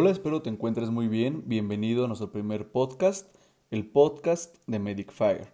Hola, espero te encuentres muy bien. Bienvenido a nuestro primer podcast, el podcast de Medic Fire.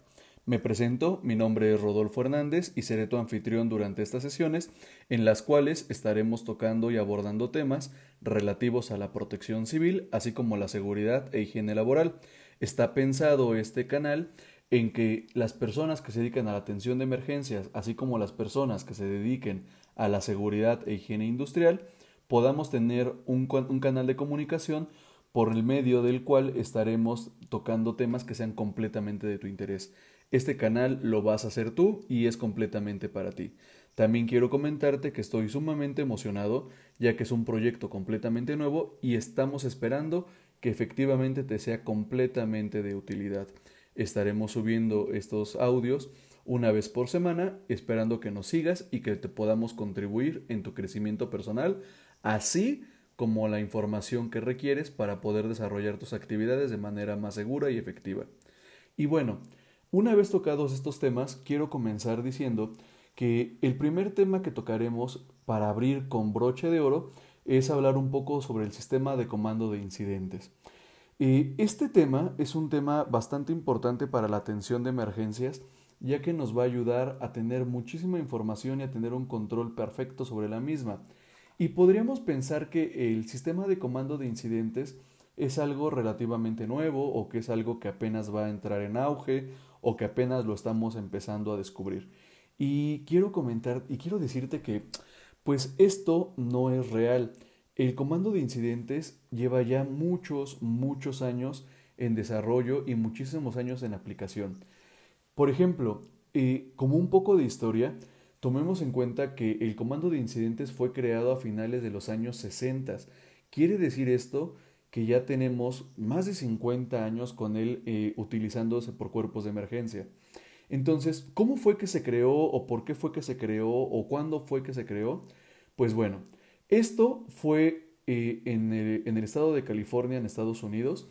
Me presento, mi nombre es Rodolfo Hernández y seré tu anfitrión durante estas sesiones en las cuales estaremos tocando y abordando temas relativos a la protección civil, así como la seguridad e higiene laboral. Está pensado este canal en que las personas que se dedican a la atención de emergencias, así como las personas que se dediquen a la seguridad e higiene industrial, podamos tener un, canal de comunicación por el medio del cual estaremos tocando temas que sean completamente de tu interés. Este canal lo vas a hacer tú y es completamente para ti. También quiero comentarte que estoy sumamente emocionado ya que es un proyecto completamente nuevo y estamos esperando que efectivamente te sea completamente de utilidad. Estaremos subiendo estos audios una vez por semana, esperando que nos sigas y que te podamos contribuir en tu crecimiento personal así como la información que requieres para poder desarrollar tus actividades de manera más segura y efectiva. Y bueno, una vez tocados estos temas, quiero comenzar diciendo que el primer tema que tocaremos para abrir con broche de oro es hablar un poco sobre el sistema de comando de incidentes. este tema es un tema bastante importante para la atención de emergencias, ya que nos va a ayudar a tener muchísima información y a tener un control perfecto sobre la misma. Y podríamos pensar que el sistema de comando de incidentes es algo relativamente nuevo o que es algo que apenas va a entrar en auge o que apenas lo estamos empezando a descubrir. Y quiero comentar y quiero decirte que pues esto no es real. El comando de incidentes lleva ya muchos, muchos años en desarrollo y muchísimos años en aplicación. Por ejemplo, eh, como un poco de historia, Tomemos en cuenta que el comando de incidentes fue creado a finales de los años 60. Quiere decir esto que ya tenemos más de 50 años con él eh, utilizándose por cuerpos de emergencia. Entonces, ¿cómo fue que se creó o por qué fue que se creó o cuándo fue que se creó? Pues bueno, esto fue eh, en, el, en el estado de California, en Estados Unidos,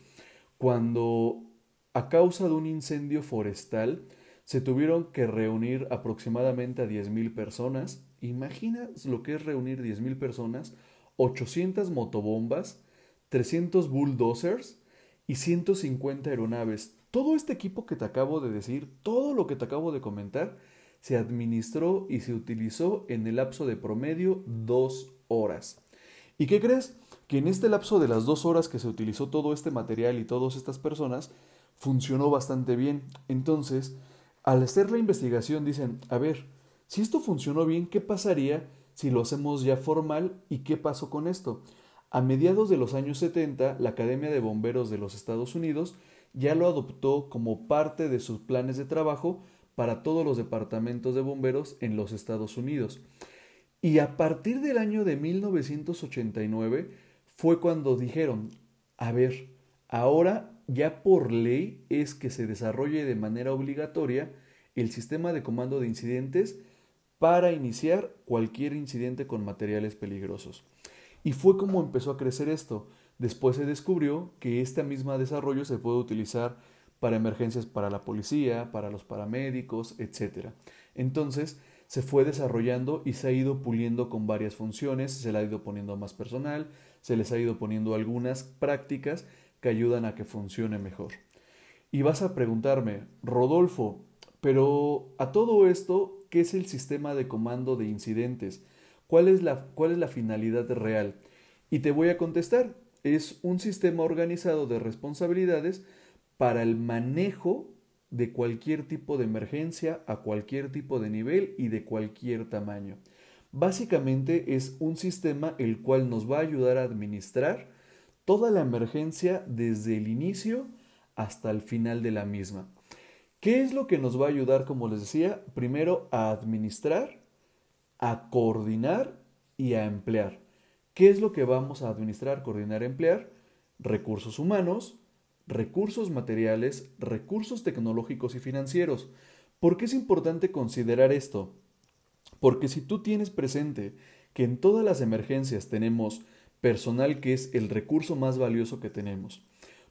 cuando a causa de un incendio forestal, se tuvieron que reunir aproximadamente a 10.000 personas. ¿Imaginas lo que es reunir 10.000 personas? 800 motobombas, 300 bulldozers y 150 aeronaves. Todo este equipo que te acabo de decir, todo lo que te acabo de comentar, se administró y se utilizó en el lapso de promedio dos horas. ¿Y qué crees? Que en este lapso de las dos horas que se utilizó todo este material y todas estas personas, funcionó bastante bien. Entonces, al hacer la investigación dicen, a ver, si esto funcionó bien, ¿qué pasaría si lo hacemos ya formal y qué pasó con esto? A mediados de los años 70, la Academia de Bomberos de los Estados Unidos ya lo adoptó como parte de sus planes de trabajo para todos los departamentos de bomberos en los Estados Unidos. Y a partir del año de 1989 fue cuando dijeron, a ver, ahora ya por ley es que se desarrolle de manera obligatoria el sistema de comando de incidentes para iniciar cualquier incidente con materiales peligrosos. Y fue como empezó a crecer esto. Después se descubrió que este mismo desarrollo se puede utilizar para emergencias para la policía, para los paramédicos, etc. Entonces se fue desarrollando y se ha ido puliendo con varias funciones, se le ha ido poniendo más personal, se les ha ido poniendo algunas prácticas que ayudan a que funcione mejor. Y vas a preguntarme, Rodolfo, pero a todo esto, ¿qué es el sistema de comando de incidentes? ¿Cuál es la, cuál es la finalidad real? Y te voy a contestar, es un sistema organizado de responsabilidades para el manejo de cualquier tipo de emergencia a cualquier tipo de nivel y de cualquier tamaño. Básicamente es un sistema el cual nos va a ayudar a administrar toda la emergencia desde el inicio hasta el final de la misma. ¿Qué es lo que nos va a ayudar, como les decía? Primero a administrar, a coordinar y a emplear. ¿Qué es lo que vamos a administrar, coordinar, emplear? Recursos humanos, recursos materiales, recursos tecnológicos y financieros. ¿Por qué es importante considerar esto? Porque si tú tienes presente que en todas las emergencias tenemos personal que es el recurso más valioso que tenemos.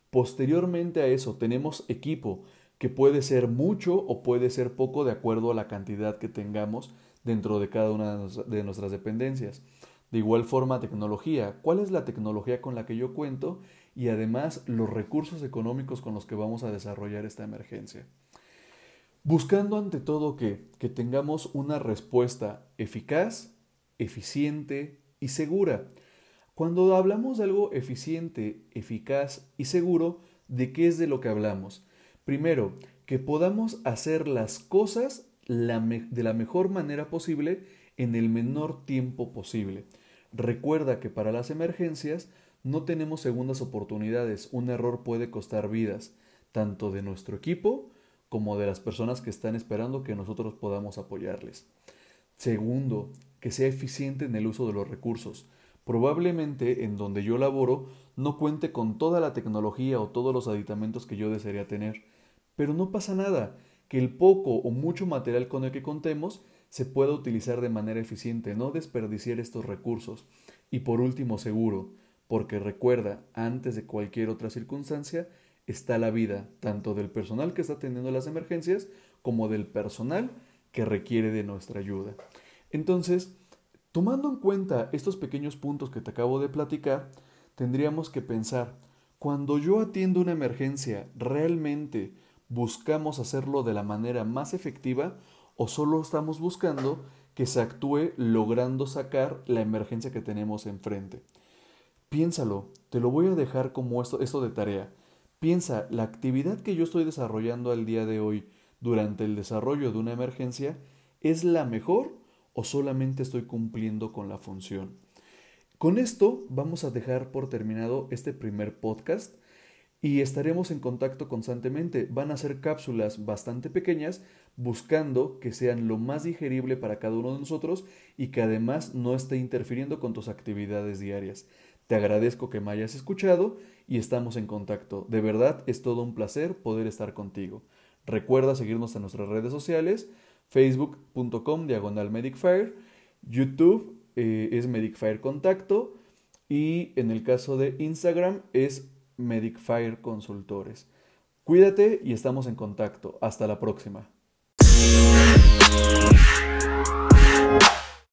Posteriormente a eso tenemos equipo, que puede ser mucho o puede ser poco de acuerdo a la cantidad que tengamos dentro de cada una de nuestras dependencias. De igual forma, tecnología. ¿Cuál es la tecnología con la que yo cuento? Y además, los recursos económicos con los que vamos a desarrollar esta emergencia. Buscando ante todo que, que tengamos una respuesta eficaz, eficiente y segura. Cuando hablamos de algo eficiente, eficaz y seguro, ¿de qué es de lo que hablamos? Primero, que podamos hacer las cosas de la mejor manera posible en el menor tiempo posible. Recuerda que para las emergencias no tenemos segundas oportunidades. Un error puede costar vidas, tanto de nuestro equipo como de las personas que están esperando que nosotros podamos apoyarles. Segundo, que sea eficiente en el uso de los recursos. Probablemente en donde yo laboro no cuente con toda la tecnología o todos los aditamentos que yo desearía tener. Pero no pasa nada, que el poco o mucho material con el que contemos se pueda utilizar de manera eficiente, no desperdiciar estos recursos. Y por último, seguro, porque recuerda, antes de cualquier otra circunstancia, está la vida, tanto del personal que está atendiendo las emergencias como del personal que requiere de nuestra ayuda. Entonces, tomando en cuenta estos pequeños puntos que te acabo de platicar, tendríamos que pensar, cuando yo atiendo una emergencia, ¿realmente buscamos hacerlo de la manera más efectiva o solo estamos buscando que se actúe logrando sacar la emergencia que tenemos enfrente? Piénsalo, te lo voy a dejar como esto, de tarea. Piensa, la actividad que yo estoy desarrollando al día de hoy durante el desarrollo de una emergencia, ¿es la mejor o solamente estoy cumpliendo con la función? Con esto vamos a dejar por terminado este primer podcast y estaremos en contacto constantemente. Van a ser cápsulas bastante pequeñas buscando que sean lo más digerible para cada uno de nosotros y que además no esté interfiriendo con tus actividades diarias. Te agradezco que me hayas escuchado y estamos en contacto. De verdad es todo un placer poder estar contigo. Recuerda seguirnos en nuestras redes sociales, facebook.com diagonal medicfire, YouTube eh, es medicfire contacto y en el caso de Instagram es medicfire consultores. Cuídate y estamos en contacto. Hasta la próxima.